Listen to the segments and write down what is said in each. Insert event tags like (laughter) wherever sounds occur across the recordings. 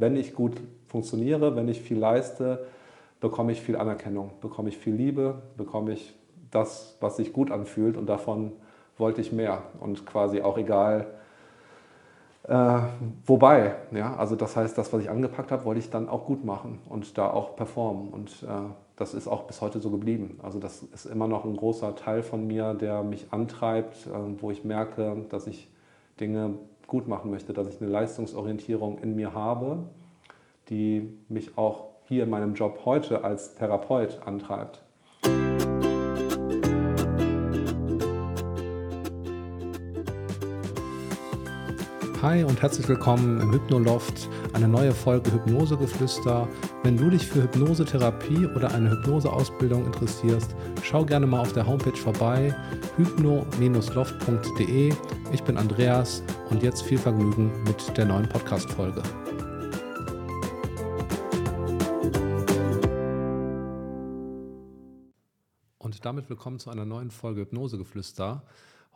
wenn ich gut funktioniere, wenn ich viel leiste, bekomme ich viel Anerkennung, bekomme ich viel Liebe, bekomme ich das, was sich gut anfühlt und davon wollte ich mehr und quasi auch egal, äh, wobei, ja, also das heißt, das, was ich angepackt habe, wollte ich dann auch gut machen und da auch performen und äh, das ist auch bis heute so geblieben. Also das ist immer noch ein großer Teil von mir, der mich antreibt, äh, wo ich merke, dass ich Dinge gut machen möchte, dass ich eine Leistungsorientierung in mir habe, die mich auch hier in meinem Job heute als Therapeut antreibt. Hi und herzlich willkommen im Hypnoloft, eine neue Folge Hypnosegeflüster. Wenn du dich für Hypnosetherapie oder eine Hypnoseausbildung interessierst, schau gerne mal auf der Homepage vorbei, hypno-loft.de. Ich bin Andreas und jetzt viel Vergnügen mit der neuen Podcast-Folge. Und damit willkommen zu einer neuen Folge Hypnosegeflüster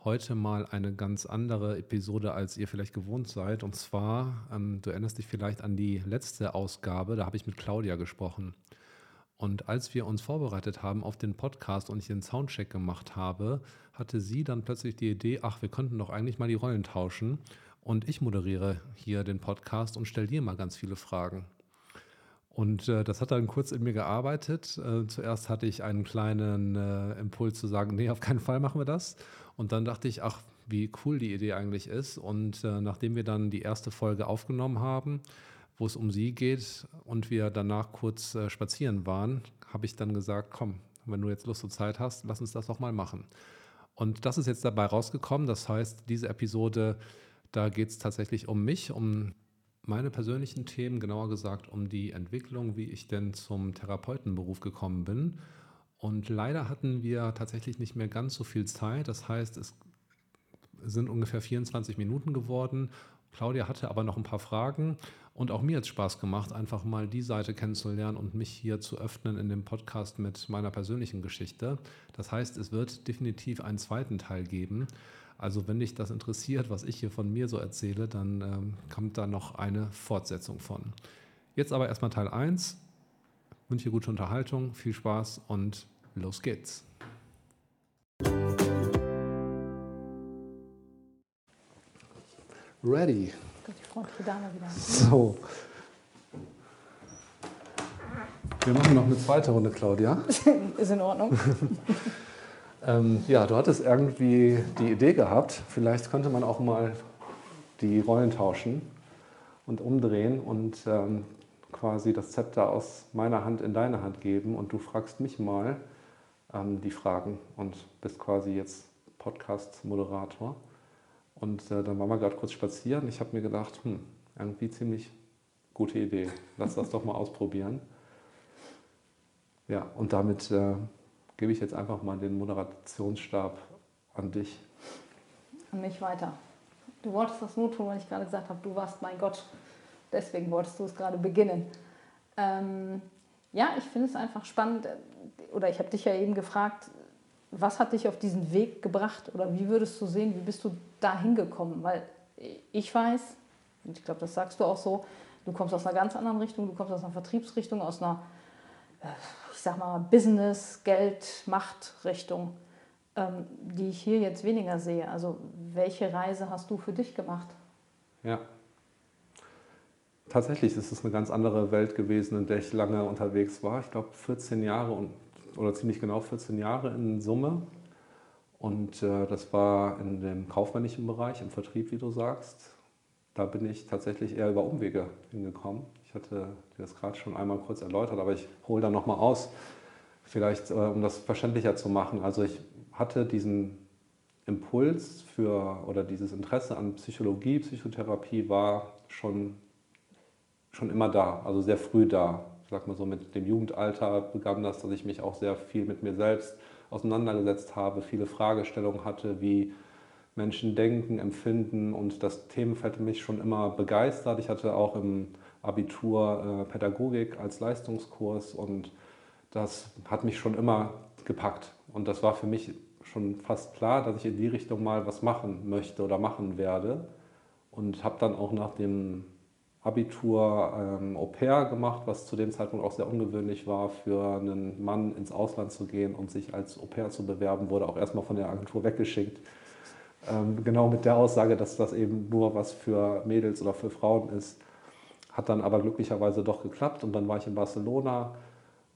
heute mal eine ganz andere Episode, als ihr vielleicht gewohnt seid. Und zwar, ähm, du erinnerst dich vielleicht an die letzte Ausgabe, da habe ich mit Claudia gesprochen. Und als wir uns vorbereitet haben auf den Podcast und ich den Soundcheck gemacht habe, hatte sie dann plötzlich die Idee, ach, wir könnten doch eigentlich mal die Rollen tauschen. Und ich moderiere hier den Podcast und stelle dir mal ganz viele Fragen. Und äh, das hat dann kurz in mir gearbeitet. Äh, zuerst hatte ich einen kleinen äh, Impuls zu sagen, nee, auf keinen Fall machen wir das. Und dann dachte ich, ach, wie cool die Idee eigentlich ist. Und äh, nachdem wir dann die erste Folge aufgenommen haben, wo es um sie geht und wir danach kurz äh, spazieren waren, habe ich dann gesagt, komm, wenn du jetzt Lust und Zeit hast, lass uns das doch mal machen. Und das ist jetzt dabei rausgekommen. Das heißt, diese Episode, da geht es tatsächlich um mich, um meine persönlichen Themen, genauer gesagt um die Entwicklung, wie ich denn zum Therapeutenberuf gekommen bin und leider hatten wir tatsächlich nicht mehr ganz so viel Zeit. Das heißt, es sind ungefähr 24 Minuten geworden. Claudia hatte aber noch ein paar Fragen und auch mir hat es Spaß gemacht, einfach mal die Seite kennenzulernen und mich hier zu öffnen in dem Podcast mit meiner persönlichen Geschichte. Das heißt, es wird definitiv einen zweiten Teil geben. Also wenn dich das interessiert, was ich hier von mir so erzähle, dann ähm, kommt da noch eine Fortsetzung von. Jetzt aber erstmal Teil 1. Ich wünsche dir gute Unterhaltung, viel Spaß und Los geht's. Ready. Freundliche Dame wieder. So. Wir machen noch eine zweite Runde, Claudia. (laughs) Ist in Ordnung. (laughs) ähm, ja, du hattest irgendwie die Idee gehabt, vielleicht könnte man auch mal die Rollen tauschen und umdrehen und ähm, quasi das Zepter aus meiner Hand in deine Hand geben und du fragst mich mal, ähm, die Fragen und bist quasi jetzt Podcast-Moderator. Und äh, dann waren wir gerade kurz spazieren. Ich habe mir gedacht, hm, irgendwie ziemlich gute Idee. Lass das doch mal ausprobieren. Ja, und damit äh, gebe ich jetzt einfach mal den Moderationsstab an dich. An mich weiter. Du wolltest das nur tun, weil ich gerade gesagt habe, du warst mein Gott. Deswegen wolltest du es gerade beginnen. Ähm, ja, ich finde es einfach spannend oder ich habe dich ja eben gefragt, was hat dich auf diesen Weg gebracht oder wie würdest du sehen, wie bist du da hingekommen? Weil ich weiß, und ich glaube, das sagst du auch so, du kommst aus einer ganz anderen Richtung, du kommst aus einer Vertriebsrichtung, aus einer, äh, ich sag mal, Business, Geld, Macht-Richtung, ähm, die ich hier jetzt weniger sehe. Also welche Reise hast du für dich gemacht? Ja, tatsächlich ist es eine ganz andere Welt gewesen, in der ich lange unterwegs war. Ich glaube 14 Jahre und oder ziemlich genau 14 Jahre in Summe. Und äh, das war in dem kaufmännischen Bereich, im Vertrieb, wie du sagst. Da bin ich tatsächlich eher über Umwege hingekommen. Ich hatte dir das gerade schon einmal kurz erläutert, aber ich hole da nochmal aus, vielleicht äh, um das verständlicher zu machen. Also ich hatte diesen Impuls für oder dieses Interesse an Psychologie, Psychotherapie war schon, schon immer da, also sehr früh da sag mal so, mit dem Jugendalter begann das, dass ich mich auch sehr viel mit mir selbst auseinandergesetzt habe, viele Fragestellungen hatte, wie Menschen denken, empfinden und das Themenfeld mich schon immer begeistert. Ich hatte auch im Abitur äh, Pädagogik als Leistungskurs und das hat mich schon immer gepackt. Und das war für mich schon fast klar, dass ich in die Richtung mal was machen möchte oder machen werde. Und habe dann auch nach dem Abitur ähm, Au pair gemacht, was zu dem Zeitpunkt auch sehr ungewöhnlich war, für einen Mann ins Ausland zu gehen und sich als Au pair zu bewerben, wurde auch erstmal von der Agentur weggeschickt. Ähm, genau mit der Aussage, dass das eben nur was für Mädels oder für Frauen ist. Hat dann aber glücklicherweise doch geklappt und dann war ich in Barcelona.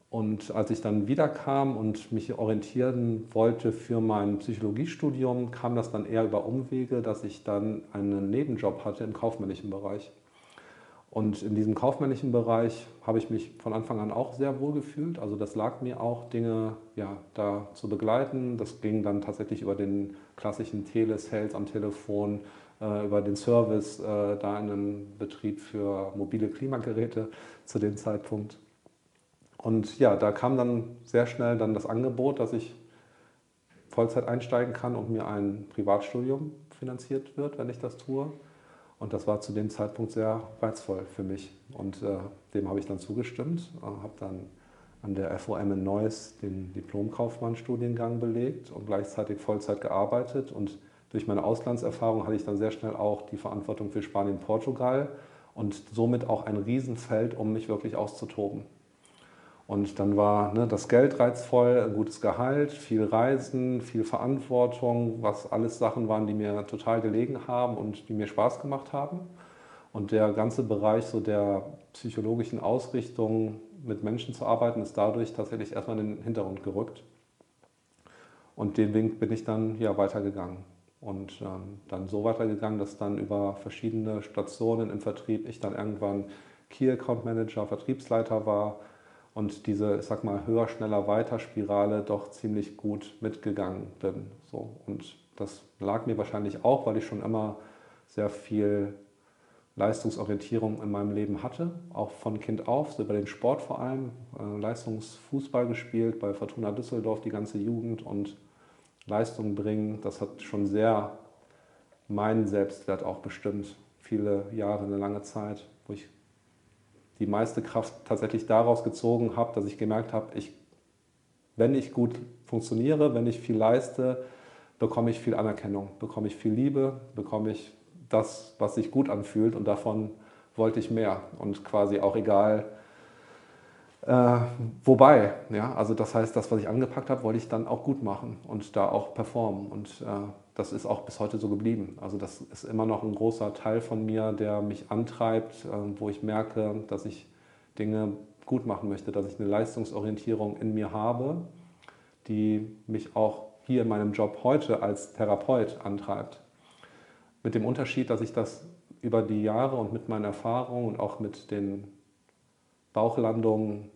Und als ich dann wiederkam und mich orientieren wollte für mein Psychologiestudium, kam das dann eher über Umwege, dass ich dann einen Nebenjob hatte im kaufmännischen Bereich. Und in diesem kaufmännischen Bereich habe ich mich von Anfang an auch sehr wohl gefühlt. Also das lag mir auch, Dinge ja, da zu begleiten. Das ging dann tatsächlich über den klassischen Telesales am Telefon, äh, über den Service, äh, da in einem Betrieb für mobile Klimageräte zu dem Zeitpunkt. Und ja, da kam dann sehr schnell dann das Angebot, dass ich Vollzeit einsteigen kann und mir ein Privatstudium finanziert wird, wenn ich das tue. Und das war zu dem Zeitpunkt sehr reizvoll für mich. Und äh, dem habe ich dann zugestimmt, äh, habe dann an der FOM in Neuss den Diplomkaufmann-Studiengang belegt und gleichzeitig Vollzeit gearbeitet. Und durch meine Auslandserfahrung hatte ich dann sehr schnell auch die Verantwortung für Spanien Portugal und somit auch ein Riesenfeld, um mich wirklich auszutoben. Und dann war ne, das Geld reizvoll, ein gutes Gehalt, viel Reisen, viel Verantwortung, was alles Sachen waren, die mir total gelegen haben und die mir Spaß gemacht haben. Und der ganze Bereich so der psychologischen Ausrichtung, mit Menschen zu arbeiten, ist dadurch tatsächlich erstmal in den Hintergrund gerückt. Und den Weg bin ich dann ja weitergegangen. Und ähm, dann so weitergegangen, dass dann über verschiedene Stationen im Vertrieb ich dann irgendwann Key Account Manager, Vertriebsleiter war und diese, ich sag mal, höher, schneller, weiter Spirale doch ziemlich gut mitgegangen bin. So. Und das lag mir wahrscheinlich auch, weil ich schon immer sehr viel Leistungsorientierung in meinem Leben hatte, auch von Kind auf, so über den Sport vor allem, äh, Leistungsfußball gespielt, bei Fortuna Düsseldorf die ganze Jugend und Leistung bringen, das hat schon sehr meinen Selbstwert auch bestimmt, viele Jahre, eine lange Zeit, die meiste Kraft tatsächlich daraus gezogen habe, dass ich gemerkt habe, ich, wenn ich gut funktioniere, wenn ich viel leiste, bekomme ich viel Anerkennung, bekomme ich viel Liebe, bekomme ich das, was sich gut anfühlt und davon wollte ich mehr. Und quasi auch egal, äh, wobei, ja, also das heißt, das, was ich angepackt habe, wollte ich dann auch gut machen und da auch performen. Und äh, das ist auch bis heute so geblieben. Also das ist immer noch ein großer Teil von mir, der mich antreibt, äh, wo ich merke, dass ich Dinge gut machen möchte, dass ich eine Leistungsorientierung in mir habe, die mich auch hier in meinem Job heute als Therapeut antreibt. Mit dem Unterschied, dass ich das über die Jahre und mit meinen Erfahrungen und auch mit den Bauchlandungen,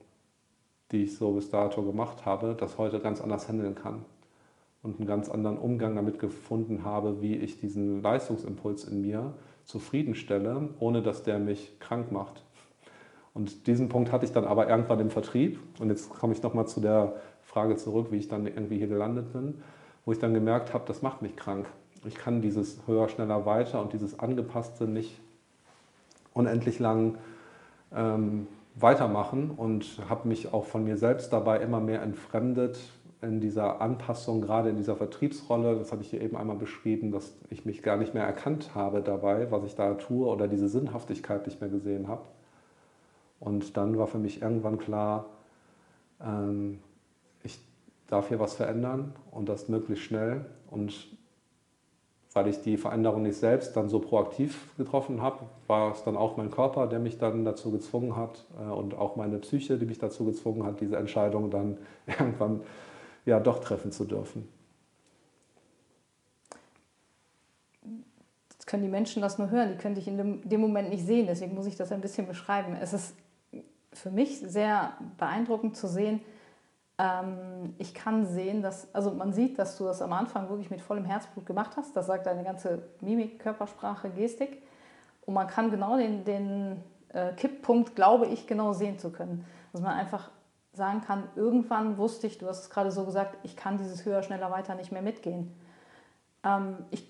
die ich so bis dato gemacht habe, das heute ganz anders handeln kann und einen ganz anderen Umgang damit gefunden habe, wie ich diesen Leistungsimpuls in mir zufriedenstelle, ohne dass der mich krank macht. Und diesen Punkt hatte ich dann aber irgendwann im Vertrieb. Und jetzt komme ich nochmal zu der Frage zurück, wie ich dann irgendwie hier gelandet bin, wo ich dann gemerkt habe, das macht mich krank. Ich kann dieses höher, schneller, weiter und dieses angepasste nicht unendlich lang ähm, weitermachen und habe mich auch von mir selbst dabei immer mehr entfremdet, in dieser Anpassung, gerade in dieser Vertriebsrolle, das hatte ich hier eben einmal beschrieben, dass ich mich gar nicht mehr erkannt habe dabei, was ich da tue oder diese Sinnhaftigkeit nicht mehr gesehen habe. Und dann war für mich irgendwann klar, ähm, ich darf hier was verändern und das möglichst schnell. Und weil ich die Veränderung nicht selbst dann so proaktiv getroffen habe, war es dann auch mein Körper, der mich dann dazu gezwungen hat äh, und auch meine Psyche, die mich dazu gezwungen hat, diese Entscheidung dann (laughs) irgendwann ja doch treffen zu dürfen. Jetzt können die Menschen das nur hören, die können dich in dem, Moment nicht sehen, deswegen muss ich das ein bisschen beschreiben. Es ist für mich sehr beeindruckend zu sehen, ähm, ich kann sehen, dass, also man sieht, dass du das am Anfang wirklich mit vollem Herzblut gemacht hast. Das sagt deine ganze Mimik, Körpersprache, Gestik. Und man kann genau den, den äh, Kipppunkt, glaube ich, genau sehen zu können. Dass man einfach sagen kann, irgendwann wusste ich, du hast es gerade so gesagt, ich kann dieses höher, schneller, weiter nicht mehr mitgehen. Ähm, ich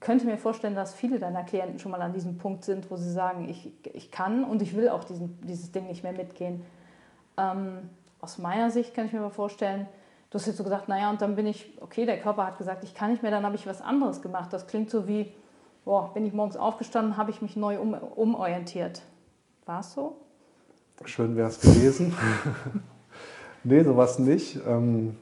könnte mir vorstellen, dass viele deiner Klienten schon mal an diesem Punkt sind, wo sie sagen, ich, ich kann und ich will auch diesen, dieses Ding nicht mehr mitgehen. Ähm, aus meiner Sicht kann ich mir mal vorstellen, du hast jetzt so gesagt, naja, und dann bin ich, okay, der Körper hat gesagt, ich kann nicht mehr, dann habe ich was anderes gemacht. Das klingt so wie, boah, bin ich morgens aufgestanden, habe ich mich neu um, umorientiert. War es so? Schön wäre es gewesen. (laughs) nee, sowas nicht, ähm,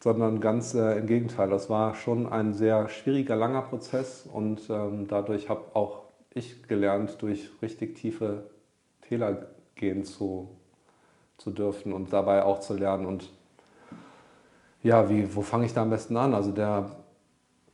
sondern ganz äh, im Gegenteil. Das war schon ein sehr schwieriger, langer Prozess und ähm, dadurch habe auch ich gelernt, durch richtig tiefe Täler gehen zu, zu dürfen und dabei auch zu lernen. Und ja, wie, wo fange ich da am besten an? Also der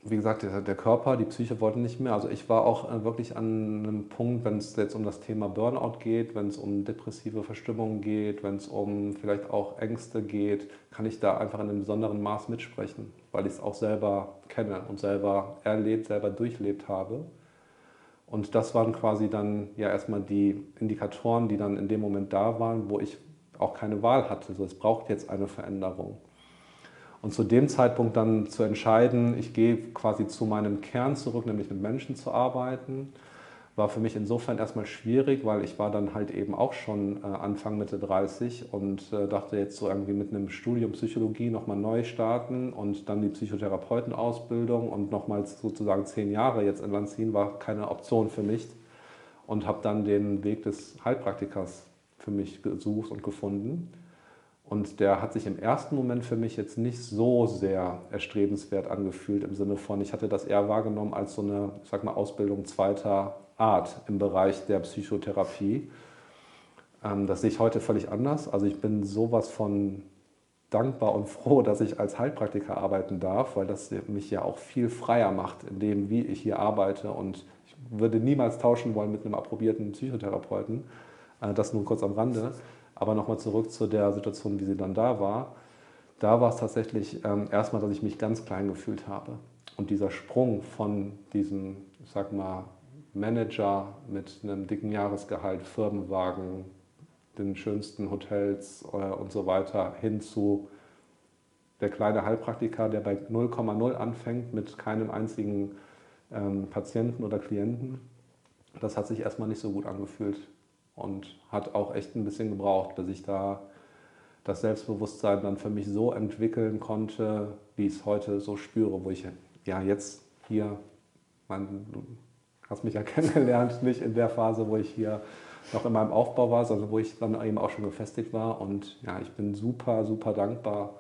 wie gesagt, der, Körper, die Psyche wollten nicht mehr. Also ich war auch äh, wirklich an einem Punkt, wenn es jetzt um das Thema Burnout geht, wenn es um depressive Verstimmungen geht, wenn es um vielleicht auch Ängste geht, kann ich da einfach in einem besonderen Maß mitsprechen, weil ich es auch selber kenne und selber erlebt, selber durchlebt habe. Und das waren quasi dann ja erstmal die Indikatoren, die dann in dem Moment da waren, wo ich auch keine Wahl hatte. Also es braucht jetzt eine Veränderung. Und zu dem Zeitpunkt dann zu entscheiden, ich gehe quasi zu meinem Kern zurück, nämlich mit Menschen zu arbeiten, war für mich insofern erstmal schwierig, weil ich war dann halt eben auch schon äh, Anfang Mitte 30 und äh, dachte jetzt so irgendwie mit einem Studium Psychologie nochmal neu starten und dann die Psychotherapeutenausbildung und nochmals sozusagen zehn Jahre jetzt in Land ziehen, war keine Option für mich und habe dann den Weg des Heilpraktikers für mich gesucht und gefunden und der hat sich im ersten Moment für mich jetzt nicht so sehr erstrebenswert angefühlt, im Sinne von, ich hatte das eher wahrgenommen als so eine, ich sag mal, Ausbildung zweiter Art im Bereich der Psychotherapie. Ähm, das sehe ich heute völlig anders. Also ich bin sowas von dankbar und (laughs) froh, dass ich als Heilpraktiker arbeiten darf, weil das mich ja auch viel freier macht in dem, wie ich hier arbeite. Und ich würde niemals tauschen wollen mit einem approbierten Psychotherapeuten. Äh, das nur kurz am Rande. Aber nochmal zurück zu der Situation, wie sie dann da war. Da war es tatsächlich ähm, erstmal, dass ich mich ganz klein gefühlt habe. Und dieser Sprung von diesem, ich sag mal, Manager mit einem dicken Jahresgehalt, Firmenwagen, den schönsten Hotels äh, und so weiter hin zu der kleine Heilpraktiker, der bei 0,0 anfängt mit keinem einzigen ähm, Patienten oder Klienten. Das hat sich erstmal nicht so gut angefühlt und hat auch echt ein bisschen gebraucht, bis ich da das Selbstbewusstsein dann für mich so entwickeln konnte, wie ich es heute so spüre, wo ich ja jetzt hier, man, du hast mich ja (laughs) kennengelernt, nicht in der Phase, wo ich hier noch in meinem Aufbau war, sondern wo ich dann eben auch schon gefestigt war. Und ja, ich bin super, super dankbar,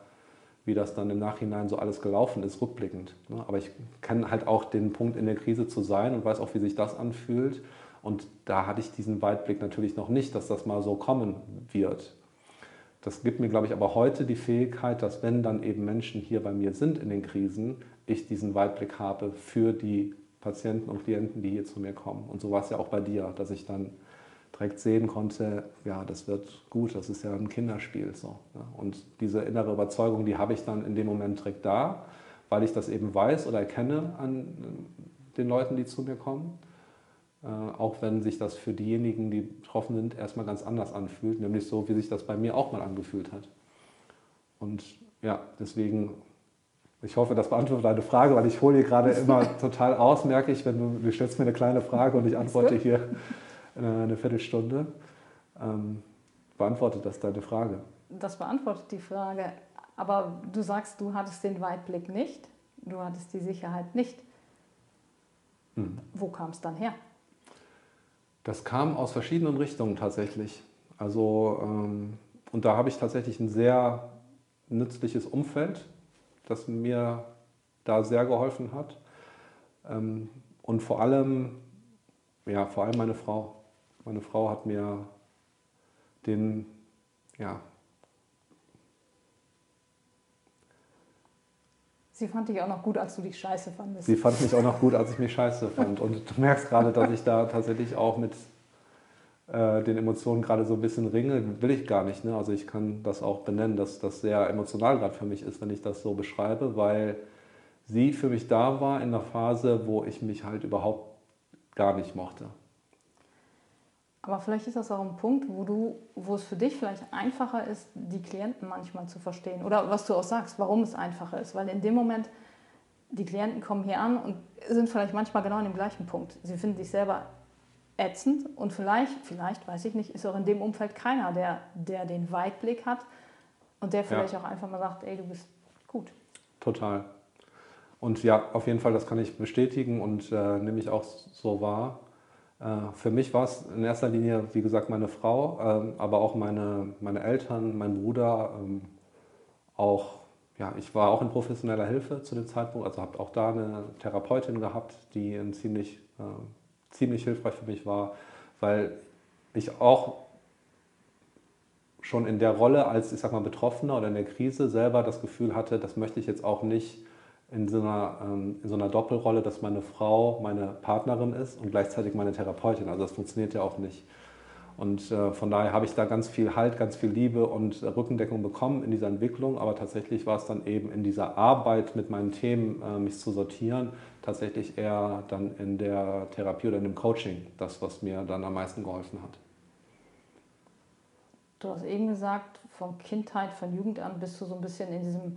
wie das dann im Nachhinein so alles gelaufen ist, rückblickend. Ne? Aber ich kenne halt auch den Punkt in der Krise zu sein und weiß auch, wie sich das anfühlt. Und da hatte ich diesen Weitblick natürlich noch nicht, dass das mal so kommen wird. Das gibt mir, glaube ich, aber heute die Fähigkeit, dass wenn dann eben Menschen hier bei mir sind in den Krisen, ich diesen Weitblick habe für die Patienten und Klienten, die hier zu mir kommen. Und so war es ja auch bei dir, dass ich dann direkt sehen konnte, ja, das wird gut, das ist ja ein Kinderspiel. So, ja. Und diese innere Überzeugung, die habe ich dann in dem Moment direkt da, weil ich das eben weiß oder erkenne an den Leuten, die zu mir kommen. Äh, auch wenn sich das für diejenigen, die betroffen sind, erstmal ganz anders anfühlt, nämlich so, wie sich das bei mir auch mal angefühlt hat. Und ja, deswegen, ich hoffe, das beantwortet deine Frage, weil ich hole hier gerade immer (laughs) total aus, merke ich, wenn du, du stellst mir eine kleine Frage und ich antworte hier eine Viertelstunde. Ähm, beantwortet das deine Frage? Das beantwortet die Frage. Aber du sagst, du hattest den Weitblick nicht, du hattest die Sicherheit nicht. Hm. Wo kam es dann her? Das kam aus verschiedenen Richtungen tatsächlich. Also, ähm, und da habe ich tatsächlich ein sehr nützliches Umfeld, das mir da sehr geholfen hat. Ähm, und vor allem, ja, vor allem meine Frau. Meine Frau hat mir den, ja, Sie fand dich auch noch gut, als du dich scheiße fandest. Sie fand mich auch noch gut, als ich mich scheiße fand. Und du merkst gerade, dass ich da tatsächlich auch mit äh, den Emotionen gerade so ein bisschen ringe. Will ich gar nicht. Ne? Also ich kann das auch benennen, dass das sehr emotional gerade für mich ist, wenn ich das so beschreibe, weil sie für mich da war in einer Phase, wo ich mich halt überhaupt gar nicht mochte. Aber vielleicht ist das auch ein Punkt, wo, du, wo es für dich vielleicht einfacher ist, die Klienten manchmal zu verstehen. Oder was du auch sagst, warum es einfacher ist. Weil in dem Moment, die Klienten kommen hier an und sind vielleicht manchmal genau an dem gleichen Punkt. Sie finden sich selber ätzend und vielleicht, vielleicht, weiß ich nicht, ist auch in dem Umfeld keiner, der, der den Weitblick hat und der vielleicht ja. auch einfach mal sagt, ey, du bist gut. Total. Und ja, auf jeden Fall, das kann ich bestätigen und äh, nehme ich auch so wahr. Äh, für mich war es in erster Linie, wie gesagt, meine Frau, ähm, aber auch meine, meine Eltern, mein Bruder, ähm, auch, ja, ich war auch in professioneller Hilfe zu dem Zeitpunkt, also habe auch da eine Therapeutin gehabt, die ziemlich, äh, ziemlich hilfreich für mich war, weil ich auch schon in der Rolle als, ich sag mal, Betroffener oder in der Krise selber das Gefühl hatte, das möchte ich jetzt auch nicht in so, einer, ähm, in so einer Doppelrolle, dass meine Frau meine Partnerin ist und gleichzeitig meine Therapeutin. Also das funktioniert ja auch nicht. Und äh, von daher habe ich da ganz viel Halt, ganz viel Liebe und Rückendeckung bekommen in dieser Entwicklung. Aber tatsächlich war es dann eben in dieser Arbeit mit meinen Themen, äh, mich zu sortieren, tatsächlich eher dann in der Therapie oder in dem Coaching, das, was mir dann am meisten geholfen hat. Du hast eben gesagt, von Kindheit, von Jugend an bist du so ein bisschen in diesem,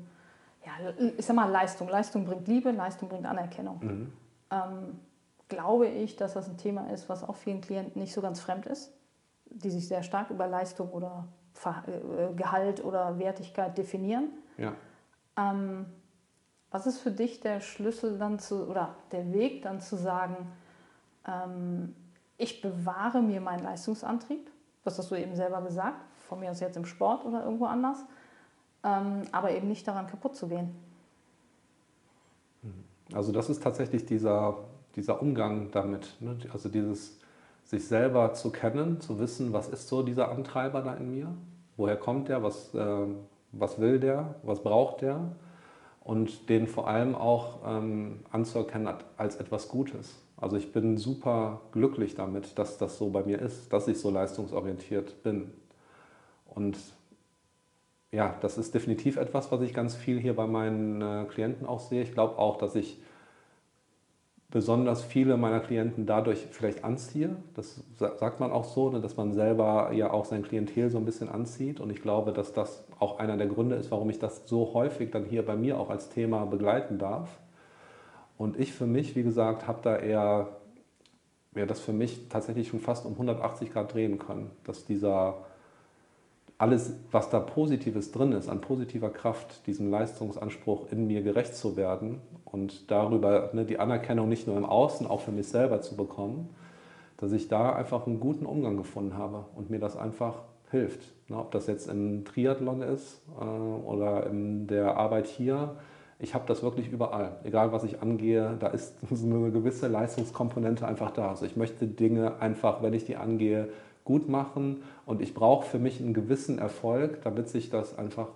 ja, ich sag mal Leistung. Leistung bringt Liebe, Leistung bringt Anerkennung. Mhm. Ähm, glaube ich, dass das ein Thema ist, was auch vielen Klienten nicht so ganz fremd ist, die sich sehr stark über Leistung oder äh, Gehalt oder Wertigkeit definieren. Ja. Ähm, was ist für dich der Schlüssel dann zu, oder der Weg dann zu sagen, ähm, ich bewahre mir meinen Leistungsantrieb, das hast du eben selber gesagt, von mir aus jetzt im Sport oder irgendwo anders, aber eben nicht daran kaputt zu gehen. Also das ist tatsächlich dieser, dieser Umgang damit, ne? also dieses sich selber zu kennen, zu wissen, was ist so dieser Antreiber da in mir, woher kommt der, was, äh, was will der, was braucht der und den vor allem auch ähm, anzuerkennen als etwas Gutes. Also ich bin super glücklich damit, dass das so bei mir ist, dass ich so leistungsorientiert bin. Und ja, das ist definitiv etwas, was ich ganz viel hier bei meinen äh, Klienten auch sehe. Ich glaube auch, dass ich besonders viele meiner Klienten dadurch vielleicht anziehe. Das sagt man auch so, ne, dass man selber ja auch sein Klientel so ein bisschen anzieht. Und ich glaube, dass das auch einer der Gründe ist, warum ich das so häufig dann hier bei mir auch als Thema begleiten darf. Und ich für mich, wie gesagt, habe da eher ja, das für mich tatsächlich schon fast um 180 Grad drehen können, dass dieser alles, was da Positives drin ist, an positiver Kraft, diesem Leistungsanspruch in mir gerecht zu werden und darüber ne, die Anerkennung nicht nur im Außen, auch für mich selber zu bekommen, dass ich da einfach einen guten Umgang gefunden habe und mir das einfach hilft. Ne, ob das jetzt im Triathlon ist äh, oder in der Arbeit hier, ich habe das wirklich überall. Egal was ich angehe, da ist (laughs) eine gewisse Leistungskomponente einfach da. Also ich möchte Dinge einfach, wenn ich die angehe, gut machen und ich brauche für mich einen gewissen Erfolg, damit sich das einfach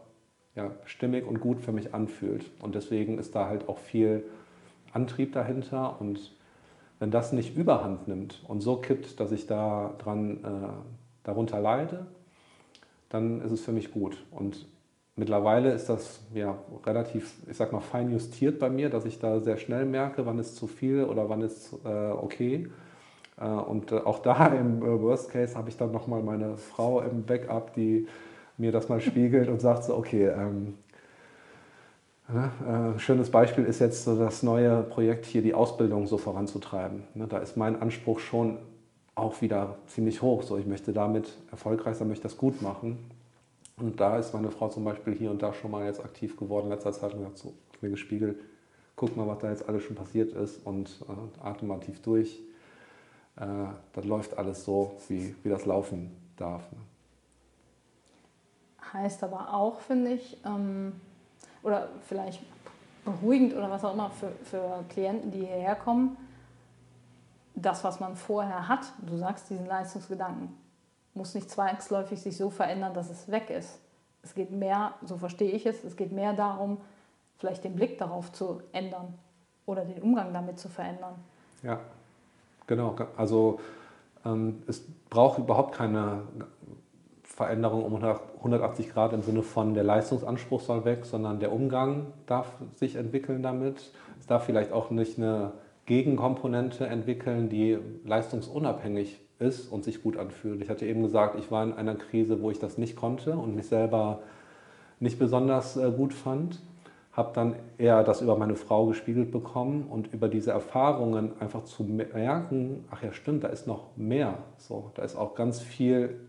ja, stimmig und gut für mich anfühlt. Und deswegen ist da halt auch viel Antrieb dahinter und wenn das nicht überhand nimmt und so kippt, dass ich da dran, äh, darunter leide, dann ist es für mich gut. Und mittlerweile ist das ja relativ, ich sag mal, fein justiert bei mir, dass ich da sehr schnell merke, wann ist zu viel oder wann ist äh, okay. Äh, und äh, auch da (laughs) im äh, Worst Case habe ich dann nochmal meine Frau im Backup, die mir das mal spiegelt und sagt so, okay, ähm, äh, schönes Beispiel ist jetzt so das neue Projekt hier, die Ausbildung so voranzutreiben. Ne, da ist mein Anspruch schon auch wieder ziemlich hoch. So, ich möchte damit erfolgreich sein, möchte das gut machen. Und da ist meine Frau zum Beispiel hier und da schon mal jetzt aktiv geworden in letzter Zeit und hat so mir gespiegelt, guck mal, was da jetzt alles schon passiert ist und äh, atme mal tief durch äh, dann läuft alles so, wie, wie das laufen darf. Ne? Heißt aber auch, finde ich, ähm, oder vielleicht beruhigend oder was auch immer für, für Klienten, die hierher kommen, das, was man vorher hat, du sagst diesen Leistungsgedanken, muss nicht zwangsläufig sich so verändern, dass es weg ist. Es geht mehr, so verstehe ich es, es geht mehr darum, vielleicht den Blick darauf zu ändern oder den Umgang damit zu verändern. Ja. Genau, also ähm, es braucht überhaupt keine Veränderung um 180 Grad im Sinne von der Leistungsanspruch soll weg, sondern der Umgang darf sich entwickeln damit. Es darf vielleicht auch nicht eine Gegenkomponente entwickeln, die leistungsunabhängig ist und sich gut anfühlt. Ich hatte eben gesagt, ich war in einer Krise, wo ich das nicht konnte und mich selber nicht besonders äh, gut fand habe dann eher das über meine Frau gespiegelt bekommen und über diese Erfahrungen einfach zu merken, ach ja stimmt, da ist noch mehr. So, da ist auch ganz viel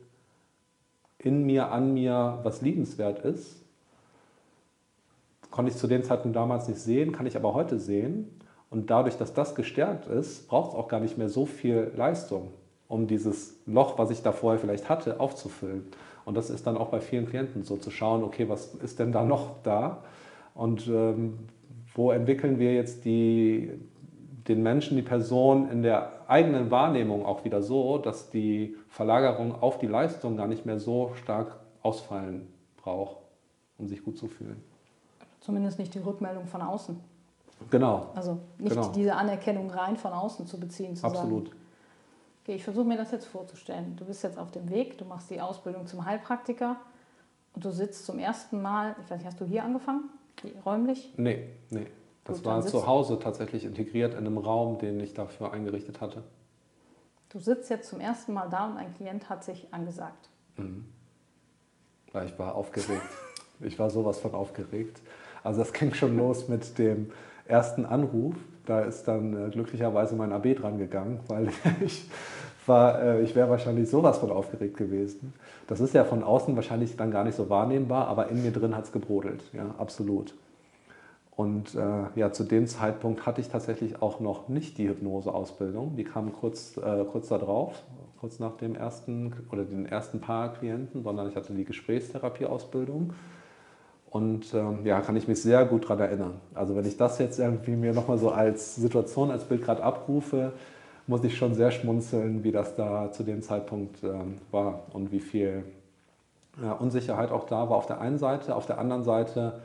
in mir, an mir, was liebenswert ist. Konnte ich zu dem Zeitpunkt damals nicht sehen, kann ich aber heute sehen. Und dadurch, dass das gestärkt ist, braucht es auch gar nicht mehr so viel Leistung, um dieses Loch, was ich da vorher vielleicht hatte, aufzufüllen. Und das ist dann auch bei vielen Klienten so, zu schauen, okay, was ist denn da noch da? Und ähm, wo entwickeln wir jetzt die, den Menschen, die Person in der eigenen Wahrnehmung auch wieder so, dass die Verlagerung auf die Leistung gar nicht mehr so stark ausfallen braucht, um sich gut zu fühlen. Zumindest nicht die Rückmeldung von außen. Genau. Also nicht genau. diese Anerkennung rein von außen zu beziehen. Zu Absolut. Sagen, okay, ich versuche mir das jetzt vorzustellen. Du bist jetzt auf dem Weg, du machst die Ausbildung zum Heilpraktiker und du sitzt zum ersten Mal, ich weiß nicht, hast du hier angefangen? Räumlich? Nee, nee. Das Gut, war zu Hause tatsächlich integriert in einem Raum, den ich dafür eingerichtet hatte. Du sitzt jetzt zum ersten Mal da und ein Klient hat sich angesagt. Mhm. Ja, ich war aufgeregt. (laughs) ich war sowas von aufgeregt. Also das ging schon los mit dem ersten Anruf. Da ist dann äh, glücklicherweise mein AB dran gegangen, weil (laughs) ich war, äh, ich wäre wahrscheinlich sowas von aufgeregt gewesen. Das ist ja von außen wahrscheinlich dann gar nicht so wahrnehmbar, aber in mir drin hat es gebrodelt, ja, absolut. Und äh, ja, zu dem Zeitpunkt hatte ich tatsächlich auch noch nicht die Hypnoseausbildung. Die kam kurz, äh, kurz darauf, kurz nach dem ersten oder den ersten paar Klienten, sondern ich hatte die Gesprächstherapieausbildung. Und ähm, ja, kann ich mich sehr gut daran erinnern. Also wenn ich das jetzt irgendwie mir nochmal so als Situation, als Bild gerade abrufe, muss ich schon sehr schmunzeln, wie das da zu dem Zeitpunkt ähm, war und wie viel ja, Unsicherheit auch da war auf der einen Seite. Auf der anderen Seite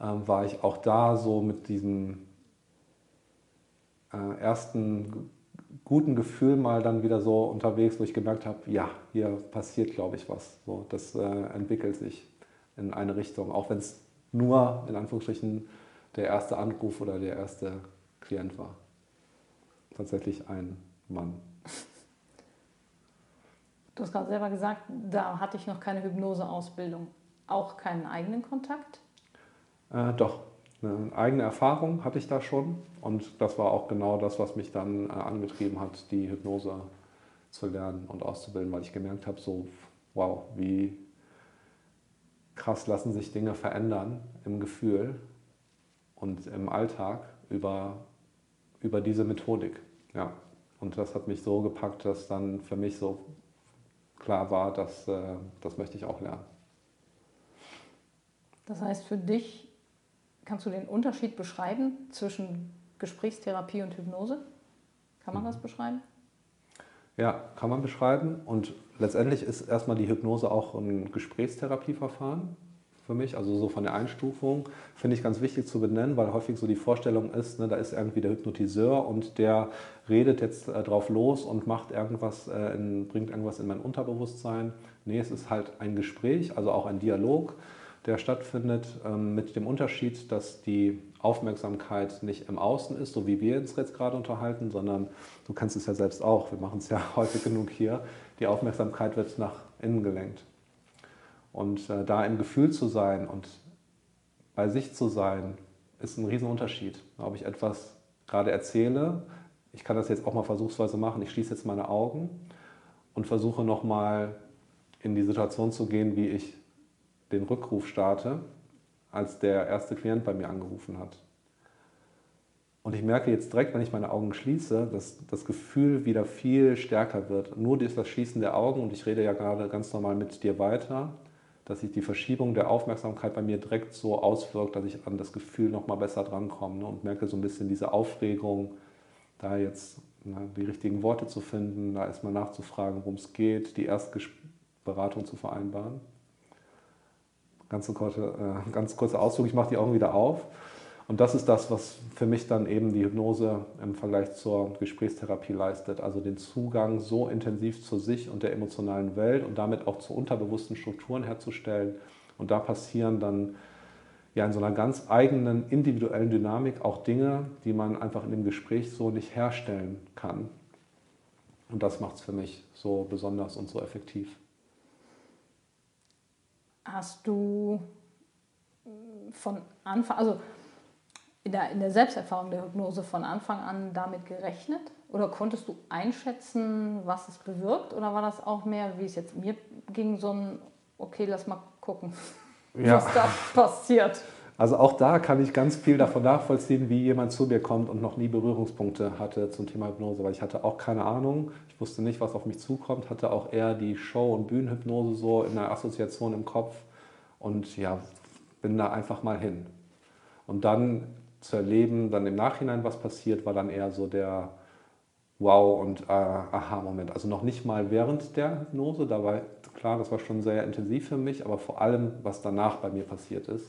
ähm, war ich auch da so mit diesem äh, ersten guten Gefühl mal dann wieder so unterwegs, wo ich gemerkt habe, ja, hier passiert, glaube ich, was. So, das äh, entwickelt sich in eine Richtung, auch wenn es nur in Anführungsstrichen der erste Anruf oder der erste Klient war. Tatsächlich ein Mann. Du hast gerade selber gesagt, da hatte ich noch keine Hypnoseausbildung. Auch keinen eigenen Kontakt? Äh, doch, eine eigene Erfahrung hatte ich da schon und das war auch genau das, was mich dann äh, angetrieben hat, die Hypnose zu lernen und auszubilden, weil ich gemerkt habe, so, wow, wie krass lassen sich Dinge verändern im Gefühl und im Alltag über, über diese Methodik. Ja. Und das hat mich so gepackt, dass dann für mich so klar war, dass äh, das möchte ich auch lernen. Das heißt, für dich Kannst du den Unterschied beschreiben zwischen Gesprächstherapie und Hypnose? Kann man mhm. das beschreiben? Ja, kann man beschreiben. Und letztendlich ist erstmal die Hypnose auch ein Gesprächstherapieverfahren für mich. Also so von der Einstufung finde ich ganz wichtig zu benennen, weil häufig so die Vorstellung ist, ne, da ist irgendwie der Hypnotiseur und der redet jetzt äh, drauf los und macht irgendwas, äh, in, bringt irgendwas in mein Unterbewusstsein. Nee, es ist halt ein Gespräch, also auch ein Dialog der stattfindet, ähm, mit dem Unterschied, dass die Aufmerksamkeit nicht im Außen ist, so wie wir uns jetzt gerade unterhalten, sondern du kennst es ja selbst auch, wir machen es ja (laughs) häufig genug hier, die Aufmerksamkeit wird nach innen gelenkt. Und äh, da im Gefühl zu sein und bei sich zu sein, ist ein Riesenunterschied. Ob ich etwas gerade erzähle, ich kann das jetzt auch mal versuchsweise machen, ich schließe jetzt meine Augen und versuche nochmal in die Situation zu gehen, wie ich den Rückruf starte, als der erste Klient bei mir angerufen hat. Und ich merke jetzt direkt, wenn ich meine Augen schließe, dass das Gefühl wieder viel stärker wird. Nur das Schließen der Augen, und ich rede ja gerade ganz normal mit dir weiter, dass sich die Verschiebung der Aufmerksamkeit bei mir direkt so auswirkt, dass ich an das Gefühl nochmal besser drankomme ne, und merke so ein bisschen diese Aufregung, da jetzt na, die richtigen Worte zu finden, da erstmal nachzufragen, worum es geht, die Erstberatung zu vereinbaren. Ganz, kurze, äh, ganz kurzer Ausdruck, ich mache die Augen wieder auf. Und das ist das, was für mich dann eben die Hypnose im Vergleich zur Gesprächstherapie leistet. Also den Zugang so intensiv zu sich und der emotionalen Welt und damit auch zu unterbewussten Strukturen herzustellen. Und da passieren dann ja in so einer ganz eigenen individuellen Dynamik auch Dinge, die man einfach in dem Gespräch so nicht herstellen kann. Und das macht es für mich so besonders und so effektiv. Hast du von Anfang, also in der, in der Selbsterfahrung der Hypnose von Anfang an damit gerechnet? Oder konntest du einschätzen, was es bewirkt? Oder war das auch mehr, wie es jetzt mir ging, so ein, okay, lass mal gucken, (laughs) ja. was da passiert? Also auch da kann ich ganz viel davon nachvollziehen, wie jemand zu mir kommt und noch nie Berührungspunkte hatte zum Thema Hypnose, weil ich hatte auch keine Ahnung, ich wusste nicht, was auf mich zukommt, hatte auch eher die Show- und Bühnenhypnose so in der Assoziation im Kopf und ja, bin da einfach mal hin. Und dann zu erleben, dann im Nachhinein was passiert, war dann eher so der Wow- und äh, Aha-Moment. Also noch nicht mal während der Hypnose, da war klar, das war schon sehr intensiv für mich, aber vor allem, was danach bei mir passiert ist.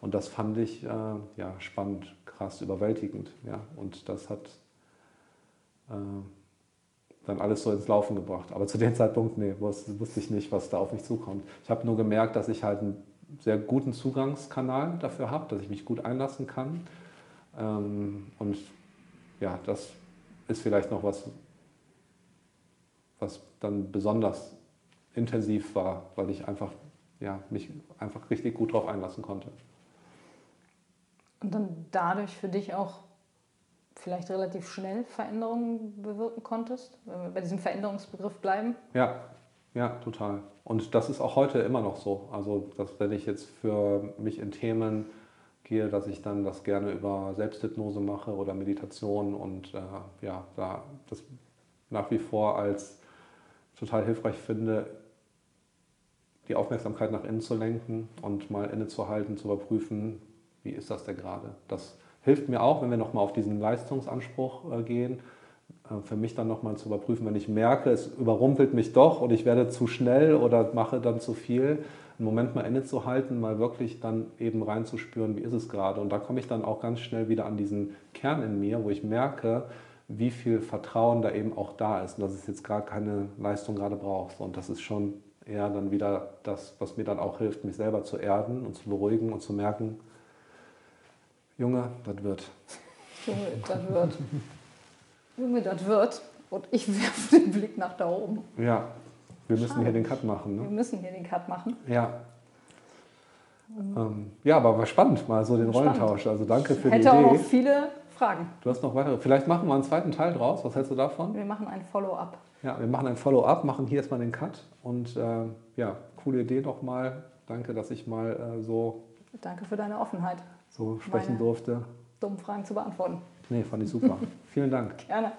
Und das fand ich äh, ja, spannend, krass, überwältigend. Ja. Und das hat äh, dann alles so ins Laufen gebracht. Aber zu dem Zeitpunkt, nee, wusste, wusste ich nicht, was da auf mich zukommt. Ich habe nur gemerkt, dass ich halt einen sehr guten Zugangskanal dafür habe, dass ich mich gut einlassen kann. Ähm, und ja, das ist vielleicht noch was, was dann besonders intensiv war, weil ich einfach ja, mich einfach richtig gut darauf einlassen konnte und dann dadurch für dich auch vielleicht relativ schnell Veränderungen bewirken konntest, wenn wir bei diesem Veränderungsbegriff bleiben? Ja, ja, total. Und das ist auch heute immer noch so. Also, dass wenn ich jetzt für mich in Themen gehe, dass ich dann das gerne über Selbsthypnose mache oder Meditation und äh, ja, da das nach wie vor als total hilfreich finde, die Aufmerksamkeit nach innen zu lenken und mal innezuhalten, zu überprüfen, wie ist das denn gerade? Das hilft mir auch, wenn wir nochmal auf diesen Leistungsanspruch äh, gehen, für mich dann nochmal zu überprüfen, wenn ich merke, es überrumpelt mich doch und ich werde zu schnell oder mache dann zu viel, einen Moment mal innezuhalten, mal wirklich dann eben reinzuspüren, wie ist es gerade. Und da komme ich dann auch ganz schnell wieder an diesen Kern in mir, wo ich merke, wie viel Vertrauen da eben auch da ist und dass es jetzt gerade keine Leistung gerade braucht. Und das ist schon eher dann wieder das, was mir dann auch hilft, mich selber zu erden und zu beruhigen und zu merken, Junge, das wird. Junge, das wird. Junge, das wird. Und ich (laughs) werfe den Blick nach da oben. Ja, wir müssen Schade. hier den Cut machen. Ne? Wir müssen hier den Cut machen. Ja. Ähm, ja, aber war spannend, mal so den spannend. Rollentausch. Also danke für Hätte die Idee. Hätte auch noch viele Fragen. Du hast noch weitere. Vielleicht machen wir einen zweiten Teil draus. Was hältst du davon? Wir machen ein Follow-up. Ja, wir machen ein Follow-up, machen hier erstmal den Cut. Und äh, ja, coole Idee nochmal. Danke, dass ich mal äh, so. Danke für deine Offenheit so sprechen durfte. Dummen Fragen zu beantworten. Nee, fand ich super. (laughs) Vielen Dank. Gerne.